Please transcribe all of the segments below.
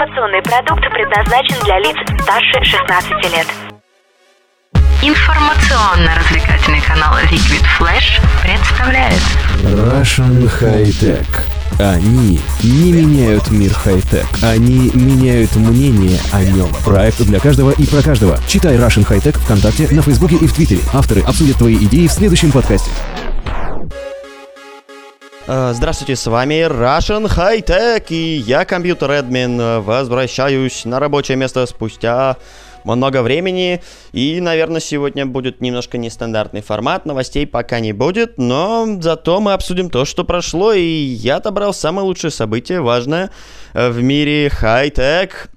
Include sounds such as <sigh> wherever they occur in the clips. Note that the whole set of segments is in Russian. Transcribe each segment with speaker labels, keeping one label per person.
Speaker 1: Информационный продукт предназначен для лиц старше 16 лет.
Speaker 2: Информационно-развлекательный канал Liquid Flash представляет
Speaker 3: Russian High Tech. Они не меняют мир хай-тек, они меняют мнение о нем. Проект для каждого и про каждого. Читай Russian High Tech ВКонтакте, на Фейсбуке и в Твиттере. Авторы обсудят твои идеи в следующем подкасте.
Speaker 4: Э, Здравствуйте, с вами Russian High Tech, и я, компьютер-эдмин, возвращаюсь на рабочее место спустя много времени, и, наверное, сегодня будет немножко нестандартный формат, новостей пока не будет, но зато мы обсудим то, что прошло, и я отобрал самое лучшее событие, важное э, в мире хай-тек,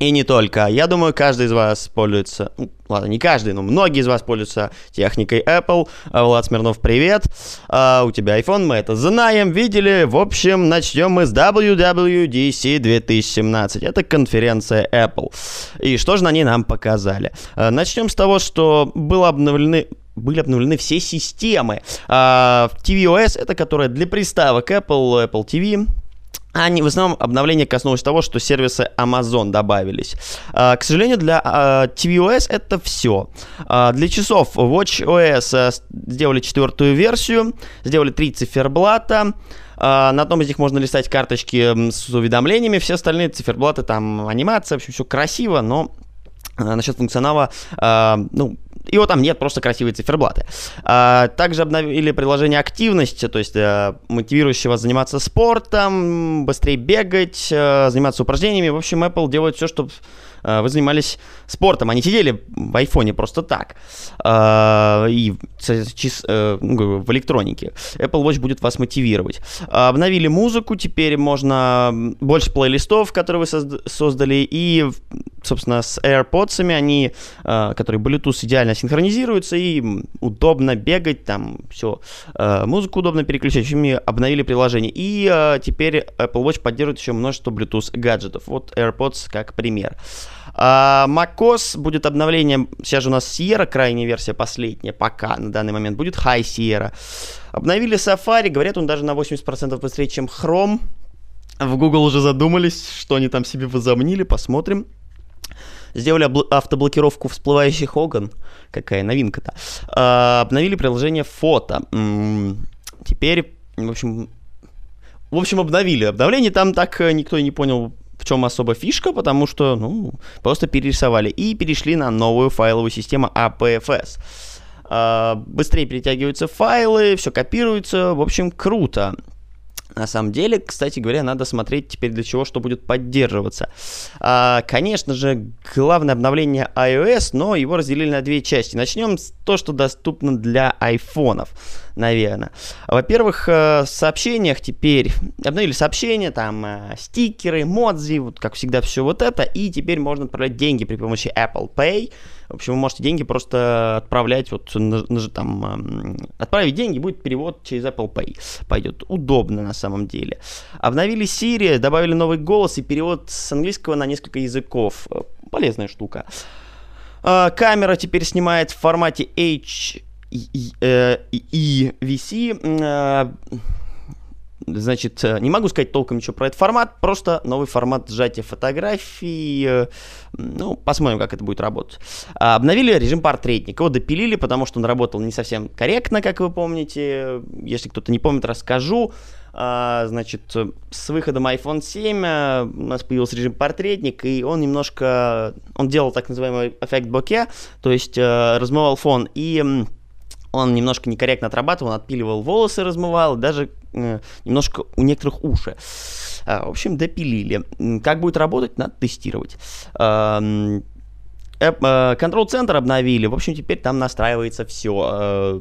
Speaker 4: и не только. Я думаю, каждый из вас пользуется... ну, Ладно, не каждый, но многие из вас пользуются техникой Apple. А, Влад Смирнов, привет. А, у тебя iPhone, мы это знаем, видели. В общем, начнем мы с WWDC 2017. Это конференция Apple. И что же на ней нам показали? А, начнем с того, что было обновлены были обновлены все системы. А, tvOS, это которая для приставок Apple, Apple TV, они в основном обновление коснулось того, что сервисы Amazon добавились. А, к сожалению, для а, tvOS это все. А, для часов WatchOS а, сделали четвертую версию, сделали три циферблата. А, на одном из них можно листать карточки с уведомлениями, все остальные циферблаты, там анимация, в общем, все красиво, но а, насчет функционала, а, ну, его там нет, просто красивые циферблаты. А, также обновили приложение активности, то есть а, мотивирующее вас заниматься спортом, быстрее бегать, а, заниматься упражнениями. В общем, Apple делает все, чтобы а, вы занимались спортом, а не сидели в айфоне просто так. А, и э, ну, в электронике. Apple Watch будет вас мотивировать. Обновили музыку, теперь можно больше плейлистов, которые вы созд- создали, и, собственно, с AirPods они, которые Bluetooth идеально синхронизируются, и удобно бегать, там все, музыку удобно переключать, в общем, обновили приложение. И теперь Apple Watch поддерживает еще множество Bluetooth гаджетов. Вот AirPods как пример. А, macOS будет обновлением, сейчас же у нас Sierra, крайняя версия, последняя, пока на данный момент, будет High Sierra. Обновили Safari, говорят, он даже на 80% быстрее, чем Chrome. В Google уже задумались, что они там себе возомнили, посмотрим. Сделали обл- автоблокировку всплывающих окон. Какая новинка-то. А, обновили приложение фото. М, Теперь, в общем, в общем, обновили. Обновление там так э, никто и не понял, в чем особо фишка, потому что, ну, просто перерисовали. И перешли на новую файловую систему APFS. А, Быстрее перетягиваются файлы, все копируется. В общем, круто. На самом деле, кстати говоря, надо смотреть теперь для чего, что будет поддерживаться. А, конечно же, главное обновление iOS, но его разделили на две части. Начнем с то, что доступно для айфонов, наверное. Во-первых, э, в сообщениях теперь обновили сообщения, там э, стикеры, модзи, вот как всегда все вот это, и теперь можно отправлять деньги при помощи Apple Pay. В общем, вы можете деньги просто отправлять, вот там, отправить деньги, будет перевод через Apple Pay. Пойдет удобно на самом деле. Обновили Siri, добавили новый голос и перевод с английского на несколько языков. Э, Полезная штука. Камера теперь снимает в формате H и, э, и VC. М, э, Значит, э, не могу сказать толком ничего про этот формат, просто новый формат сжатия фотографий. э, Ну, посмотрим, как это будет работать. А, Обновили режим портретника. Его допилили, потому что он работал не совсем корректно, как вы помните. Если кто-то не помнит, расскажу. А, Значит, э, с выходом iPhone 7 э, у нас появился режим портретник, и он немножко... Он делал так называемый эффект боке, то есть э, размывал фон, и он немножко некорректно отрабатывал, он отпиливал волосы, размывал, даже э, немножко у некоторых уши. А, В общем, допилили. Как будет работать, надо тестировать. Эп- э, Контрол-центр обновили. В общем, теперь там настраивается все.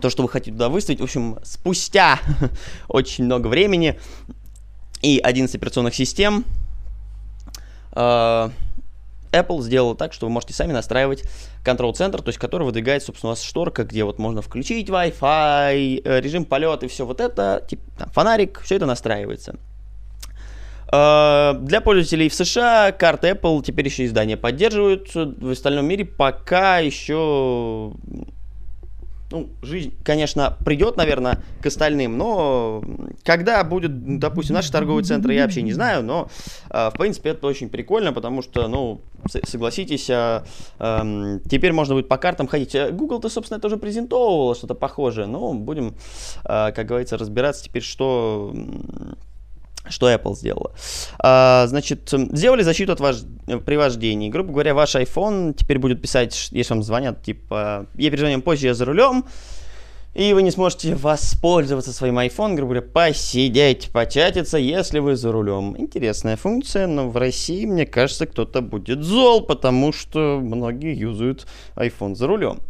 Speaker 4: То, что вы хотите туда выставить. В общем, спустя <laughs> очень много времени и 11 операционных систем э, Apple сделала так, что вы можете сами настраивать контрол-центр, то есть который выдвигает, собственно, у вас шторка, где вот можно включить Wi-Fi, э, режим полета и все вот это, типа, там, фонарик, все это настраивается. Э, Для пользователей в США карты Apple теперь еще издания поддерживают. В остальном мире пока еще ну, жизнь, конечно, придет, наверное, к остальным, но когда будет, допустим, наши торговые центры, я вообще не знаю, но, э, в принципе, это очень прикольно, потому что, ну, согласитесь, э, э, теперь можно будет по картам ходить. Google-то, собственно, это уже презентовывало что-то похожее, но будем, э, как говорится, разбираться теперь, что что Apple сделала. А, значит, сделали защиту от вож... при вождении. Грубо говоря, ваш iPhone теперь будет писать, если вам звонят, типа, я перезвоню позже, я за рулем, и вы не сможете воспользоваться своим iPhone, грубо говоря, посидеть, початиться, если вы за рулем. Интересная функция, но в России, мне кажется, кто-то будет зол, потому что многие юзают iPhone за рулем.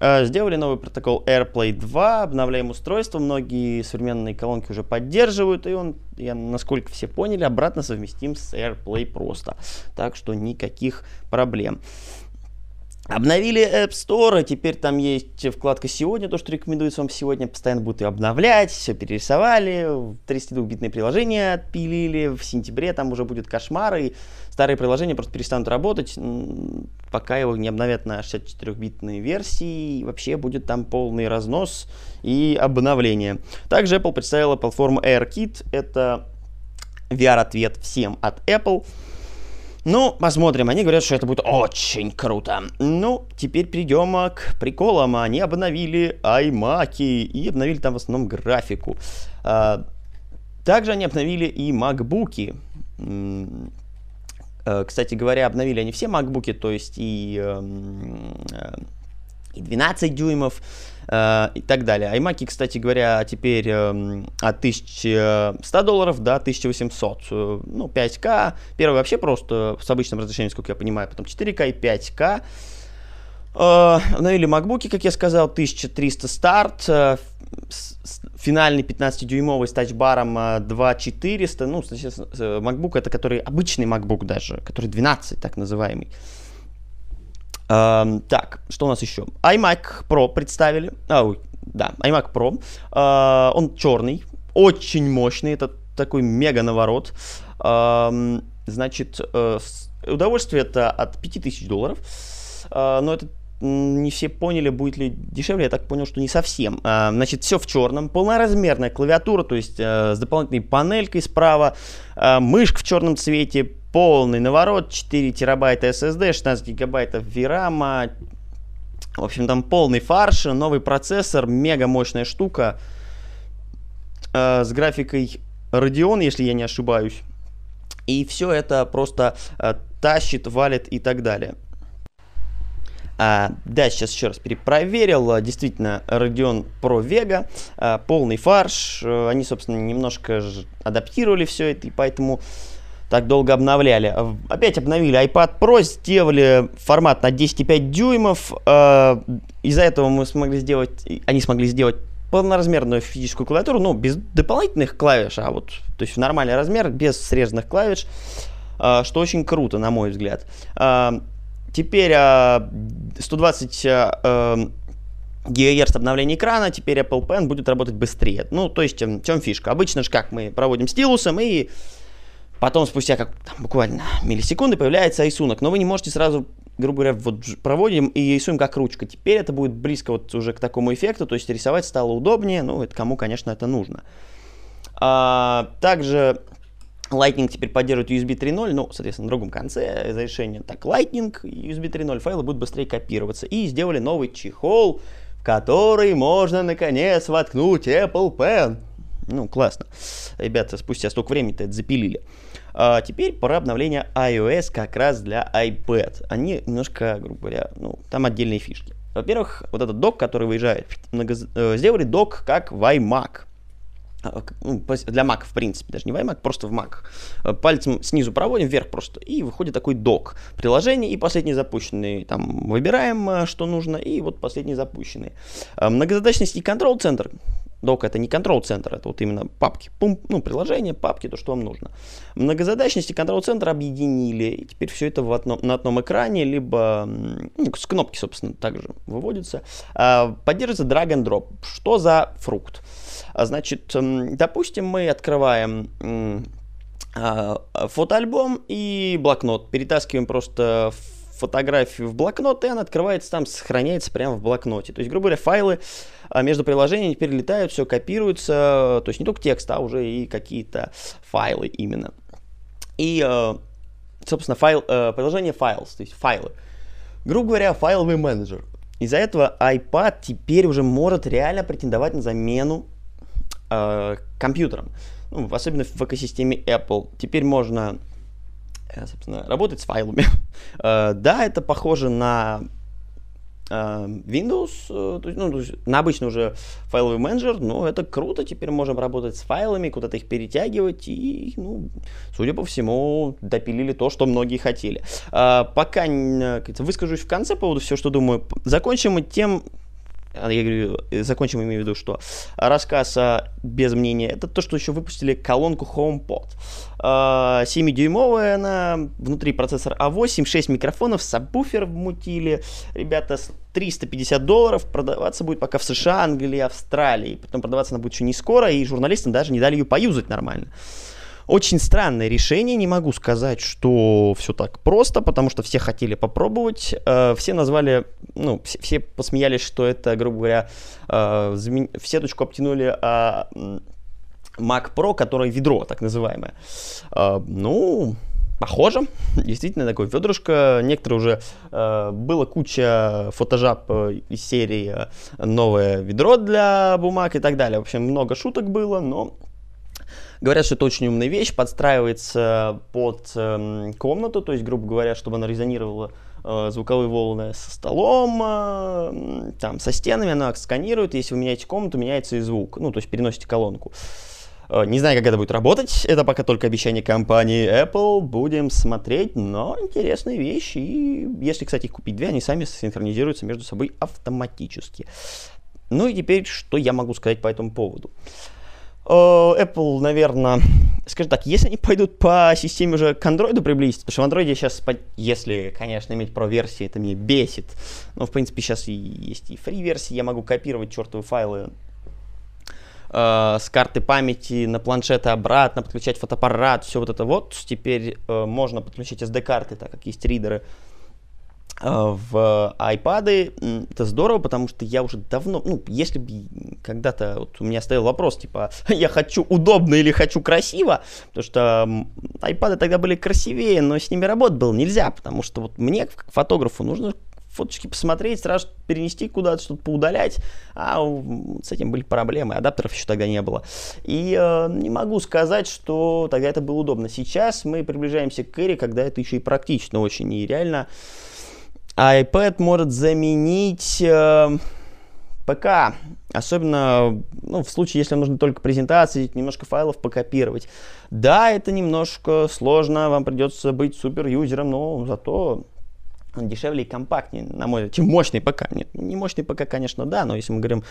Speaker 4: Э, сделали новый протокол AirPlay 2, обновляем устройство, многие современные колонки уже поддерживают, и он, я, насколько все поняли, обратно совместим с AirPlay просто. Так что никаких проблем. Обновили App Store, теперь там есть вкладка «Сегодня», то, что рекомендуется вам сегодня, постоянно будут ее обновлять, все перерисовали, 32-битные приложения отпилили, в сентябре там уже будет кошмар, и старые приложения просто перестанут работать, пока его не обновят на 64-битные версии, вообще будет там полный разнос и обновление. Также Apple представила платформу AirKit, это VR-ответ всем от Apple, ну, посмотрим. Они говорят, что это будет очень круто. Ну, теперь перейдем к приколам. Они обновили iMac и обновили там в основном графику. А, также они обновили и MacBook. Э, кстати говоря, обновили они все MacBook, то есть и, эм, э, и 12 дюймов, Э, и так далее. iMac, кстати говоря, теперь э, от 1100 долларов до 1800. Э, ну, 5К. Первый вообще просто с обычным разрешением, сколько я понимаю, потом 4К и 5К. Э, обновили MacBook, как я сказал, 1300 старт. Э, финальный 15-дюймовый с тачбаром 2400. Ну, MacBook это который обычный MacBook даже, который 12, так называемый. Эм, так, что у нас еще? iMac Pro представили. А, да, iMac Pro. Э, он черный, очень мощный, это такой мега наворот. Э, значит, э, удовольствие это от 5000 долларов. Э, но это не все поняли, будет ли дешевле, я так понял, что не совсем. А, значит, все в черном, полноразмерная клавиатура, то есть а, с дополнительной панелькой справа, а, мышка в черном цвете, полный наворот, 4 терабайта SSD, 16 гигабайтов VRAM, в общем, там полный фарш, новый процессор, мега мощная штука, с графикой Radeon, если я не ошибаюсь. И все это просто тащит, валит и так далее. А, да, сейчас еще раз перепроверил. А, действительно, Radeon Pro Vega, а, полный фарш. А, они, собственно, немножко адаптировали все это, и поэтому так долго обновляли. А, опять обновили iPad Pro, сделали формат на 10,5 дюймов. А, из-за этого мы смогли сделать, они смогли сделать полноразмерную физическую клавиатуру, ну, без дополнительных клавиш, а вот, то есть в нормальный размер, без срезанных клавиш, что очень круто, на мой взгляд. Теперь 120 ГГц обновления экрана, теперь Apple Pen будет работать быстрее. Ну, то есть, в чем фишка? Обычно же как мы проводим стилусом, и потом спустя как там, буквально миллисекунды появляется рисунок, но вы не можете сразу, грубо говоря, вот проводим и рисуем как ручка. Теперь это будет близко вот уже к такому эффекту, то есть рисовать стало удобнее, ну, это кому, конечно, это нужно. А, также Lightning теперь поддерживает USB 3.0, ну, соответственно, на другом конце разрешения. Так, Lightning, USB 3.0 файлы будут быстрее копироваться. И сделали новый чехол, в который можно, наконец, воткнуть Apple Pen. Ну, классно. Ребята, спустя столько времени-то это запилили. А теперь пора обновления iOS как раз для iPad. Они немножко, грубо говоря, ну, там отдельные фишки. Во-первых, вот этот док, который выезжает, много... Э, сделали док как в iMac. А, ну, для Mac, в принципе, даже не в iMac, просто в Mac. Э, пальцем снизу проводим, вверх просто, и выходит такой док. Приложение и последний запущенный. Там выбираем, э, что нужно, и вот последний запущенный. Э, многозадачность и контрол-центр. Док это не контрол-центр, это вот именно папки. Пум, ну, приложение, папки, то, что вам нужно. Многозадачность и контрол-центр объединили, и теперь все это в одном, на одном экране, либо ну, с кнопки, собственно, также выводится. Поддерживается drag and drop. Что за фрукт? А, значит, допустим, мы открываем а, фотоальбом и блокнот, перетаскиваем просто фотографию в блокнот, и она открывается там, сохраняется прямо в блокноте. То есть, грубо говоря, файлы а, между приложениями теперь летают, все копируется, то есть не только текст, а уже и какие-то файлы именно. И, э, собственно, файл, э, приложение Files, то есть файлы. Грубо говоря, файловый менеджер. Из-за этого iPad теперь уже может реально претендовать на замену э, компьютерам. Ну, особенно в экосистеме Apple. Теперь можно э, собственно, работать с файлами. <laughs> да, это похоже на Windows, э, то есть, ну, то есть на обычный уже файловый менеджер, но это круто, теперь можем работать с файлами, куда-то их перетягивать, и, ну, судя по всему, допилили то, что многие хотели. Э, пока э, выскажусь в конце по поводу всего, что думаю, закончим мы тем, я говорю, э, закончим, имею в виду, что рассказ а, без мнения, это то, что еще выпустили колонку HomePod. 7-дюймовая она, внутри процессор A8, а 6 микрофонов, сабвуфер вмутили. Ребята, 350 долларов, продаваться будет пока в США, Англии, Австралии. Потом продаваться она будет еще не скоро, и журналистам даже не дали ее поюзать нормально. Очень странное решение, не могу сказать, что все так просто, потому что все хотели попробовать, э, все назвали, ну, все, все посмеялись, что это, грубо говоря, э, замен... все точку обтянули э, Mac Pro, который ведро, так называемое. Э, ну, Похоже, <laughs> действительно такое ведрышко. Некоторые уже э, было куча фотожаб из серии новое ведро для бумаг и так далее. В общем, много шуток было, но Говорят, что это очень умная вещь, подстраивается под э, комнату, то есть, грубо говоря, чтобы она резонировала э, звуковые волны со столом, э, там, со стенами, она сканирует, если вы меняете комнату, меняется и звук, ну, то есть переносите колонку. Э, не знаю, как это будет работать, это пока только обещание компании Apple, будем смотреть, но интересная вещь, и если, кстати, их купить две, они сами синхронизируются между собой автоматически. Ну и теперь, что я могу сказать по этому поводу? Uh, Apple, наверное, скажем так, если они пойдут по системе уже к Android приблизиться, потому что в Android сейчас, если, конечно, иметь про версии, это меня бесит. Но, в принципе, сейчас и есть и фри-версии, я могу копировать чертовы файлы э, с карты памяти на планшеты обратно, подключать фотоаппарат, все вот это вот. Теперь э, можно подключить SD-карты, так как есть ридеры Э, в iPad. Это здорово, потому что я уже давно, ну, если бы когда-то вот у меня стоял вопрос, типа, <laughs> я хочу удобно или хочу красиво, потому что iPad тогда были красивее, но с ними работать было нельзя, потому что вот мне, как фотографу, нужно фоточки посмотреть, сразу перенести куда-то, что-то поудалять, а с этим были проблемы, адаптеров еще тогда не было. И э, не могу сказать, что тогда это было удобно. Сейчас мы приближаемся к эре, когда это еще и практично очень, и реально а iPad может заменить э, ПК, особенно ну, в случае, если нужно только презентации, немножко файлов покопировать. Да, это немножко сложно, вам придется быть супер-юзером, но зато дешевле и компактнее, на мой взгляд, чем мощный ПК. Нет, не мощный ПК, конечно, да, но если мы говорим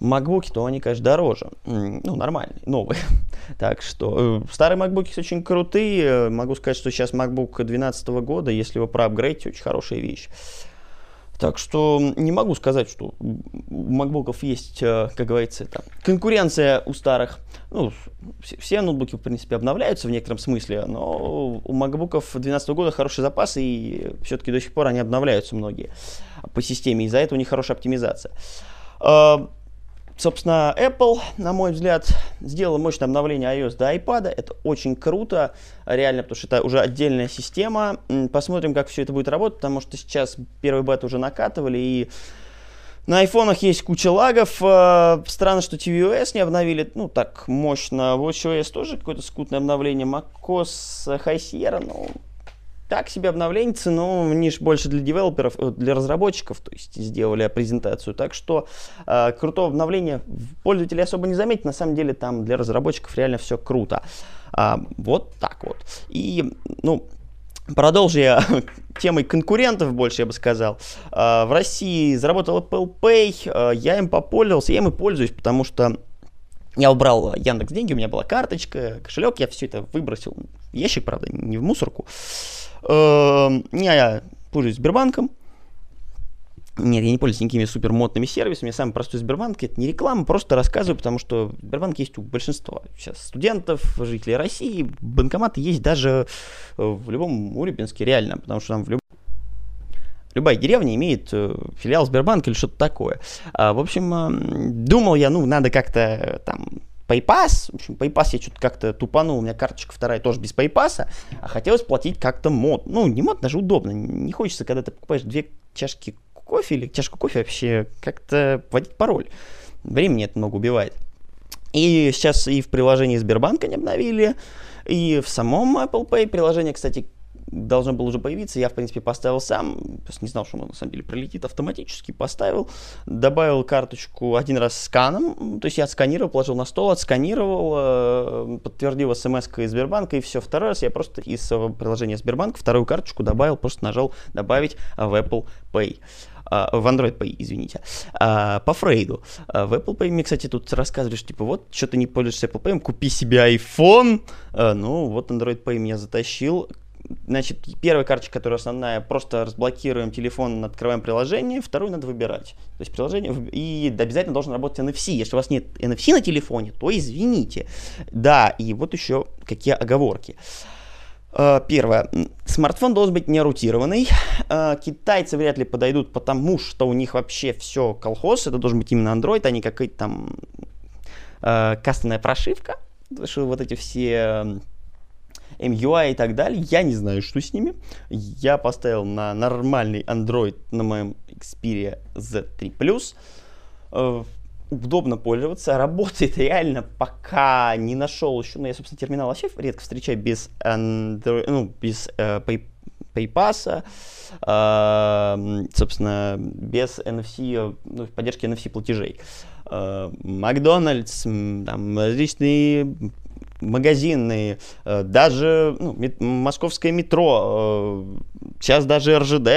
Speaker 4: MacBook, то они, конечно, дороже. Ну, нормальные, новые. <laughs> так что э, старые MacBook очень крутые. Могу сказать, что сейчас MacBook 2012 года, если его проапгрейдить, очень хорошая вещь. Так что не могу сказать, что у MacBook есть, э, как говорится, это конкуренция у старых. Ну, все ноутбуки, в принципе, обновляются в некотором смысле, но у MacBook 2012 года хороший запас, и все-таки до сих пор они обновляются многие по системе, из-за этого у них хорошая оптимизация. Э, Собственно, Apple, на мой взгляд, сделала мощное обновление iOS до iPad. Это очень круто, реально, потому что это уже отдельная система. Посмотрим, как все это будет работать, потому что сейчас первый бет уже накатывали, и на айфонах есть куча лагов. Э, странно, что tvOS не обновили, ну, так мощно. WatchOS тоже какое-то скутное обновление. macOS High Sierra, ну, так себе обновление, но же больше для девелоперов, э, для разработчиков, то есть сделали презентацию. Так что э, крутого обновления пользователи особо не заметят. На самом деле там для разработчиков реально все круто. А, вот так вот. И, ну, Продолжу я <laughs> темой конкурентов больше, я бы сказал. А, в России заработал Apple Pay, а, я им попользовался, я им и пользуюсь, потому что я убрал Яндекс деньги, у меня была карточка, кошелек, я все это выбросил ящик, правда, не в мусорку. Эм, я пользуюсь Сбербанком. Нет, я не пользуюсь никакими супер модными сервисами. Самый простой Сбербанк. Это не реклама, просто рассказываю, потому что Сбербанк есть у большинства сейчас студентов, жителей России. Банкоматы есть даже э, в любом Урюпинске, реально, потому что там в любом любая деревня имеет э, филиал Сбербанка или что-то такое. А, в общем, э, думал я, ну, надо как-то э, там PayPass, в общем, PayPass я что-то как-то тупанул, у меня карточка вторая тоже без PayPass, а хотелось платить как-то мод. Ну, не мод, даже удобно. Не хочется, когда ты покупаешь две чашки кофе или чашку кофе вообще как-то вводить пароль. Времени это много убивает. И сейчас и в приложении Сбербанка не обновили, и в самом Apple Pay приложение, кстати, должно было уже появиться, я, в принципе, поставил сам, просто не знал, что он, на самом деле, прилетит автоматически, поставил, добавил карточку один раз сканом, то есть я отсканировал, положил на стол, отсканировал, э, подтвердил смс из Сбербанка, и все, второй раз я просто из приложения Сбербанк вторую карточку добавил, просто нажал «Добавить в Apple Pay» в Android Pay, извините, по Фрейду. В Apple Pay мне, кстати, тут рассказывали, что типа вот, что ты не пользуешься Apple Pay, купи себе iPhone. Ну, вот Android Pay меня затащил. Значит, первая карточка, которая основная, просто разблокируем телефон, открываем приложение, вторую надо выбирать. То есть приложение, и обязательно должен работать NFC. Если у вас нет NFC на телефоне, то извините. Да, и вот еще какие оговорки. А, первое. Смартфон должен быть не рутированный. А, китайцы вряд ли подойдут, потому что у них вообще все колхоз. Это должен быть именно Android, а не какая-то там а, кастомная прошивка. Потому что вот эти все MUI и так далее. Я не знаю, что с ними. Я поставил на нормальный Android на моем Xperia Z3 Plus. Э, удобно пользоваться, работает реально, пока не нашел еще, ну я, собственно, терминал вообще редко встречаю без Android, ну, без э, Pay, PayPass, э, собственно, без NFC, ну, поддержки NFC платежей. Э, Макдональдс, там, различные магазины, э, даже ну, московское метро, э, сейчас даже РЖД,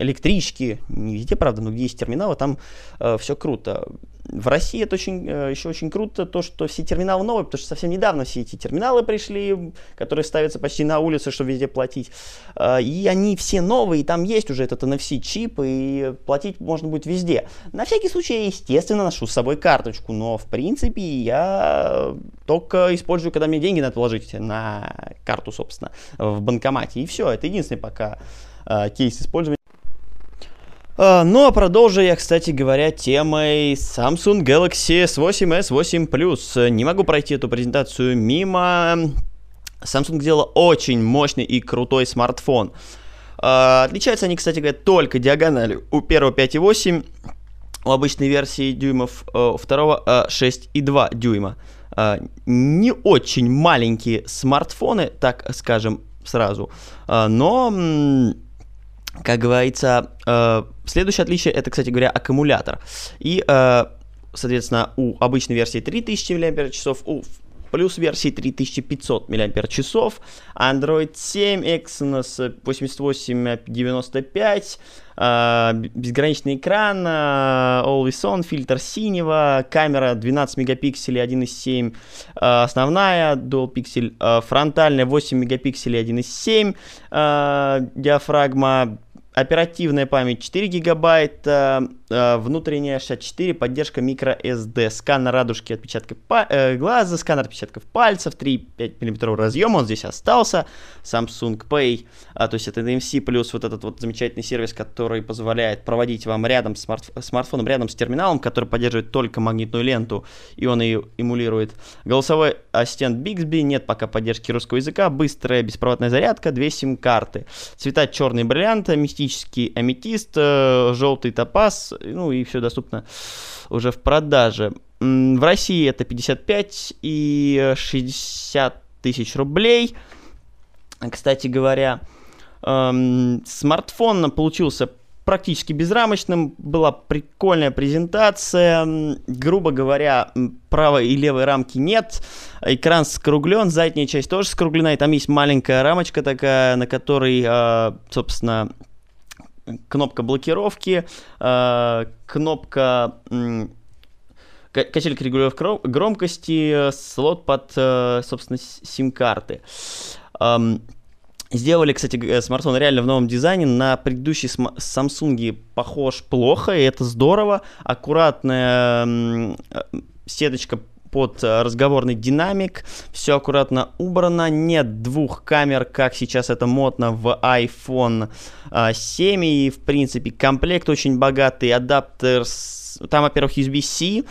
Speaker 4: электрички, не везде, правда, но где есть терминалы, там э, все круто в России это очень, э, еще очень круто, то, что все терминалы новые, потому что совсем недавно все эти терминалы пришли, которые ставятся почти на улице, чтобы везде платить. А, и они все новые, и там есть уже этот NFC-чип, и платить можно будет везде. На всякий случай я, естественно, ношу с собой карточку, но, в принципе, я только использую, когда мне деньги надо положить на карту, собственно, в банкомате. И все, это единственный пока а, кейс использования. А, ну а продолжу я, кстати говоря, темой Samsung Galaxy S8, S8 Plus. Не могу пройти эту презентацию мимо. Samsung сделала очень мощный и крутой смартфон. А, отличаются они, кстати говоря, только диагональю. У первого 5,8, у обычной версии дюймов, а, у второго 6,2 дюйма. Не очень маленькие смартфоны, так скажем сразу, но как говорится, следующее отличие это, кстати говоря, аккумулятор. И, э, соответственно, у обычной версии 3000 мАч, у плюс версии 3500 мАч, Android 7, Exynos 8895, э, безграничный экран, э, Always On, фильтр синего, камера 12 мегапикселей 1.7, э, основная Dual э, фронтальная 8 мегапикселей 1.7, э, диафрагма оперативная память 4 гигабайта, э, внутренняя 64, поддержка microSD, сканер радужки отпечатков э, глаза, сканер отпечатков пальцев, 3,5 мм разъем, он здесь остался, Samsung Pay, а, то есть это NFC плюс вот этот вот замечательный сервис, который позволяет проводить вам рядом с смарт смартфоном, рядом с терминалом, который поддерживает только магнитную ленту, и он ее эмулирует. Голосовой ассистент Bixby, нет пока поддержки русского языка, быстрая беспроводная зарядка, две сим-карты, цвета черный бриллиант, мистический аметист, э, желтый топаз, ну и все доступно уже в продаже. В России это 55 и 60 тысяч рублей. Кстати говоря, эм, смартфон получился практически безрамочным, была прикольная презентация, грубо говоря, правой и левой рамки нет, экран скруглен, задняя часть тоже скруглена, и там есть маленькая рамочка такая, на которой, э, собственно, кнопка блокировки, э, кнопка качелька регулировки громкости, слот под, э, собственно, сим-карты. Сделали, кстати, смартфон реально в новом дизайне. На предыдущий Samsung похож плохо, и это здорово. Аккуратная сеточка под э, разговорный динамик, все аккуратно убрано, нет двух камер, как сейчас это модно в iPhone 7, и, в принципе, комплект очень богатый, адаптер, с... там, во-первых, USB-C,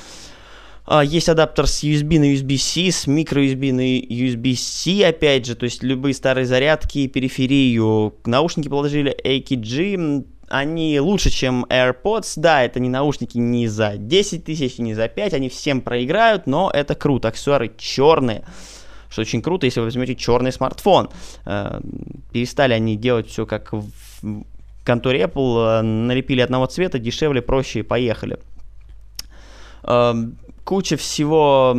Speaker 4: а, есть адаптер с USB на USB-C, с micro-USB на USB-C, опять же, то есть любые старые зарядки, периферию. Наушники положили AKG, они лучше, чем AirPods. Да, это не наушники не за 10 тысяч, не за 5, они всем проиграют, но это круто. Аксессуары черные, что очень круто, если вы возьмете черный смартфон. Э, перестали они делать все как в конторе Apple, э, налепили одного цвета, дешевле, проще и поехали. Эм, куча всего,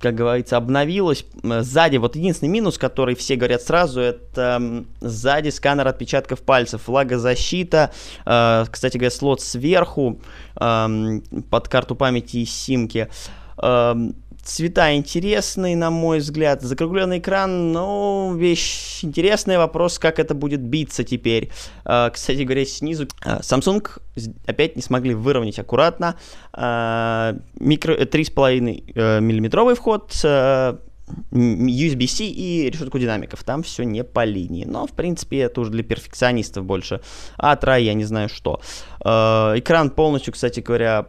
Speaker 4: как говорится, обновилась. Сзади, вот единственный минус, который все говорят сразу, это сзади сканер отпечатков пальцев, влагозащита, э, кстати говоря, слот сверху под карту памяти и симки. Цвета интересные, на мой взгляд. Закругленный экран, ну, вещь интересная. Вопрос, как это будет биться теперь. Uh, кстати говоря, снизу uh, Samsung опять не смогли выровнять аккуратно. Uh, микро, 3,5 uh, миллиметровый вход, USB-C и решетку динамиков. Там все не по линии. Но, в принципе, это уже для перфекционистов больше. А трай, я не знаю что. Э, экран полностью, кстати говоря,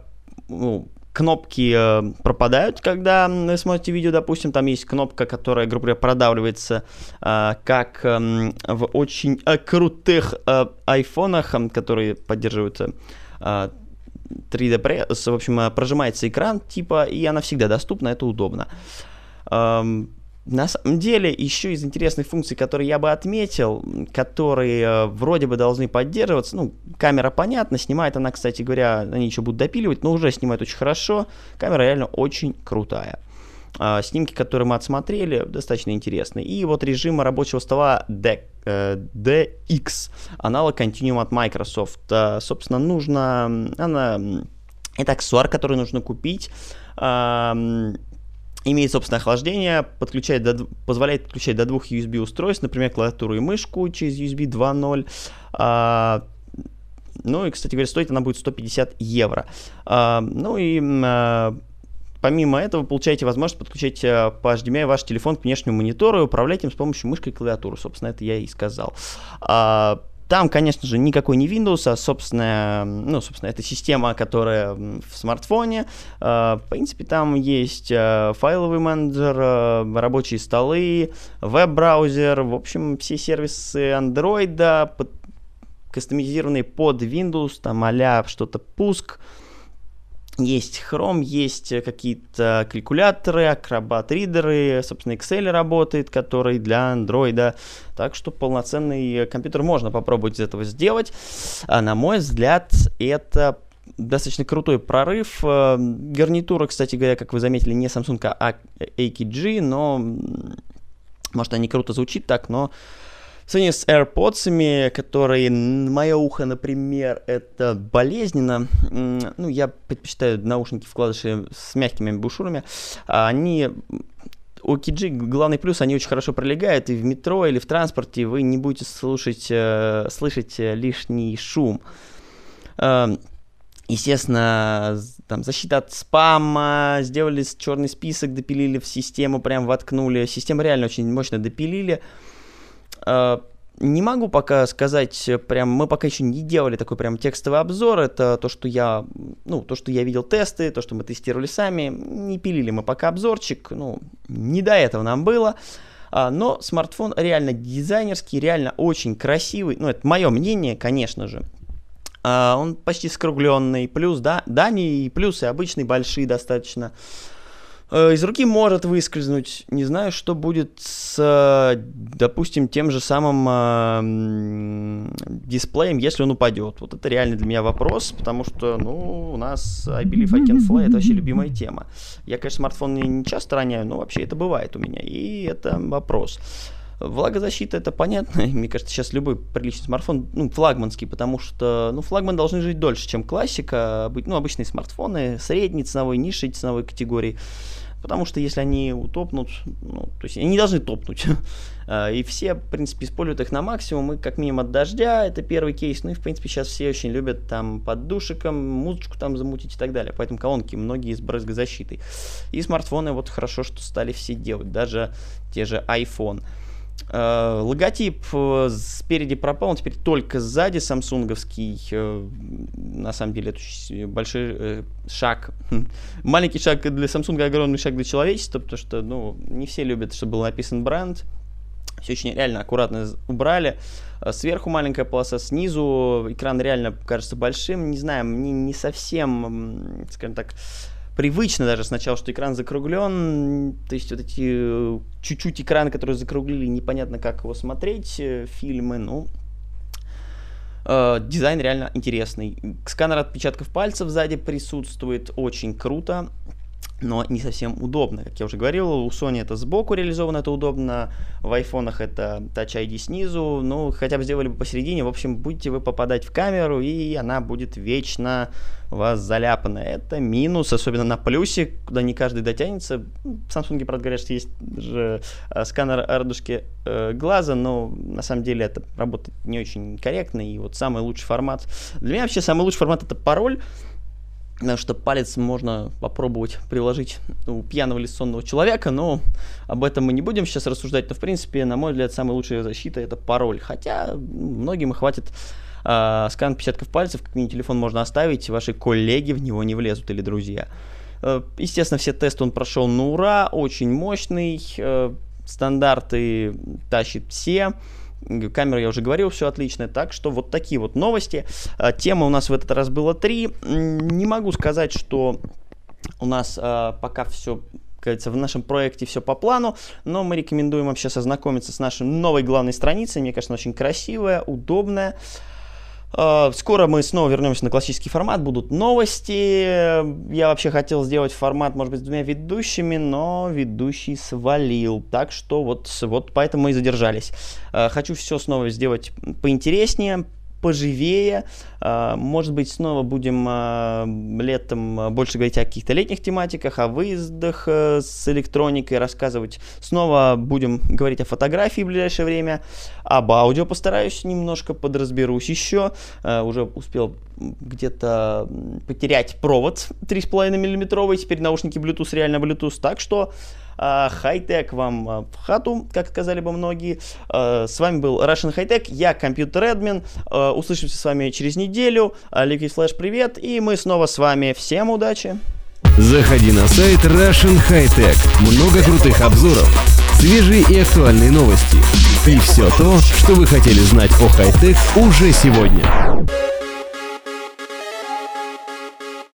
Speaker 4: ну, кнопки э, пропадают, когда вы смотрите видео, допустим, там есть кнопка, которая, грубо говоря, продавливается, э, как э, в очень э, крутых айфонах, которые поддерживают э, 3D Press, в общем, прожимается экран, типа, и она всегда доступна, это удобно. Эм, на самом деле, еще из интересных функций, которые я бы отметил, которые э, вроде бы должны поддерживаться, ну, камера, понятно, снимает она, кстати говоря, они еще будут допиливать, но уже снимает очень хорошо, камера реально очень крутая. А, снимки, которые мы отсмотрели, достаточно интересные. И вот режим рабочего стола D, э, DX, аналог Continuum от Microsoft. А, собственно, нужно, она, это аксессуар, который нужно купить, имеет собственное охлаждение, подключает до, позволяет подключать до двух USB устройств, например, клавиатуру и мышку через USB 2.0. А, ну и, кстати говоря, стоит она будет 150 евро. А, ну и а, помимо этого, получаете возможность подключать а, по HDMI ваш телефон к внешнему монитору и управлять им с помощью мышки и клавиатуры. Собственно, это я и сказал. А, там, конечно же, никакой не Windows, а собственная, ну, собственно, это система, которая в смартфоне. А, в принципе, там есть а, файловый менеджер, а, рабочие столы, веб-браузер, в общем, все сервисы Android, кастомизированные под Windows, там а что-то пуск, есть Chrome, есть какие-то калькуляторы, Acrobat ридеры, собственно, Excel работает, который для Android. Так что полноценный компьютер можно попробовать из этого сделать. А, на мой взгляд, это достаточно крутой прорыв. Э, гарнитура, кстати говоря, как вы заметили, не Samsung, а AKG, но может, они круто звучит так, но сравнении с AirPods, которые, мое ухо, например, это болезненно. Ну, я предпочитаю наушники вкладыши с мягкими бушюрами. А они у KG главный плюс, они очень хорошо пролегают, и в метро или в транспорте вы не будете слушать, э, слышать э, лишний шум. Э, естественно, там защита от спама, сделали черный список, допилили в систему, прям воткнули. Систему реально очень мощно допилили. Не могу пока сказать, прям, мы пока еще не делали такой прям текстовый обзор, это то, что я, ну, то, что я видел тесты, то, что мы тестировали сами, не пилили мы пока обзорчик, ну, не до этого нам было, а, но смартфон реально дизайнерский, реально очень красивый, ну, это мое мнение, конечно же, а, он почти скругленный, плюс, да, да, не плюсы обычные, большие достаточно, Э, из руки может выскользнуть. Не знаю, что будет с, допустим, тем же самым э, дисплеем, если он упадет. Вот это реально для меня вопрос, потому что, ну, у нас I Believe I Can Fly это вообще любимая тема. Я, конечно, смартфон не часто роняю, но вообще это бывает у меня, и это вопрос. Влагозащита это понятно. Мне кажется, сейчас любой приличный смартфон, ну, флагманский, потому что, ну, флагман должны жить дольше, чем классика. Ну, обычные смартфоны средней ценовой, низшей ценовой категории потому что если они утопнут, ну, то есть они должны топнуть. <laughs> А, и все, в принципе, используют их на максимум, и как минимум от дождя, это первый кейс. Ну и, в принципе, сейчас все очень любят там под душиком, музычку там замутить и так далее. Поэтому колонки многие с брызгозащитой. И смартфоны вот хорошо, что стали все делать, даже те же iPhone. Э, логотип э, спереди пропал, он теперь только сзади самсунговский. Э, на самом деле это большой шаг. <laughs> Маленький шаг для Samsung, огромный шаг для человечества, потому что ну, не все любят, чтобы был написан бренд. Все очень реально аккуратно убрали. Сверху маленькая полоса, снизу экран реально кажется большим. Не знаю, мне не совсем, скажем так, привычно даже сначала, что экран закруглен, то есть вот эти э, чуть-чуть экраны, которые закруглили, непонятно как его смотреть, э, фильмы, ну, э, дизайн реально интересный. Сканер отпечатков пальцев сзади присутствует, очень круто но не совсем удобно. Как я уже говорил, у Sony это сбоку реализовано, это удобно, в айфонах это Touch ID снизу, ну, хотя бы сделали бы посередине, в общем, будете вы попадать в камеру, и она будет вечно вас заляпана. Это минус, особенно на плюсе, куда не каждый дотянется. В Samsung, правда, говорят, что есть же э, сканер радужки э, глаза, но на самом деле это работает не очень корректно, и вот самый лучший формат... Для меня вообще самый лучший формат это пароль, что палец можно попробовать приложить у пьяного или сонного человека, но об этом мы не будем сейчас рассуждать. Но, в принципе, на мой взгляд, самая лучшая защита – это пароль. Хотя многим хватит э, скан отпечатков пальцев, как мини-телефон можно оставить, ваши коллеги в него не влезут или друзья. Э, естественно, все тесты он прошел на ура, очень мощный, э, стандарты тащит все. Камера, я уже говорил, все отлично. Так что вот такие вот новости. А, тема у нас в этот раз было три. Не могу сказать, что у нас а, пока все кажется, в нашем проекте все по плану, но мы рекомендуем вообще ознакомиться с нашей новой главной страницей. Мне кажется, она очень красивая, удобная. Скоро мы снова вернемся на классический формат, будут новости. Я вообще хотел сделать формат, может быть, с двумя ведущими, но ведущий свалил. Так что вот, вот поэтому мы и задержались. А, хочу все снова сделать поинтереснее, поживее. А, может быть, снова будем а, летом больше говорить о каких-то летних тематиках, о выездах э, с электроникой, рассказывать. Снова будем говорить о фотографии в ближайшее время. Об аудио постараюсь немножко подразберусь еще. А, уже успел где-то потерять провод <laughs> 3,5 миллиметровый. Теперь наушники Bluetooth, реально Bluetooth. Так что а, хай-тек вам а, в хату, как сказали бы многие. А, с вами был Russian High Tech, я компьютер админ. Услышимся с вами через неделю. Liquid Flash, привет, и мы снова с вами. Всем удачи!
Speaker 3: Заходи на сайт Russian High Tech. Много крутых обзоров, свежие и актуальные новости. И все то, что вы хотели знать о хай-тек уже сегодня.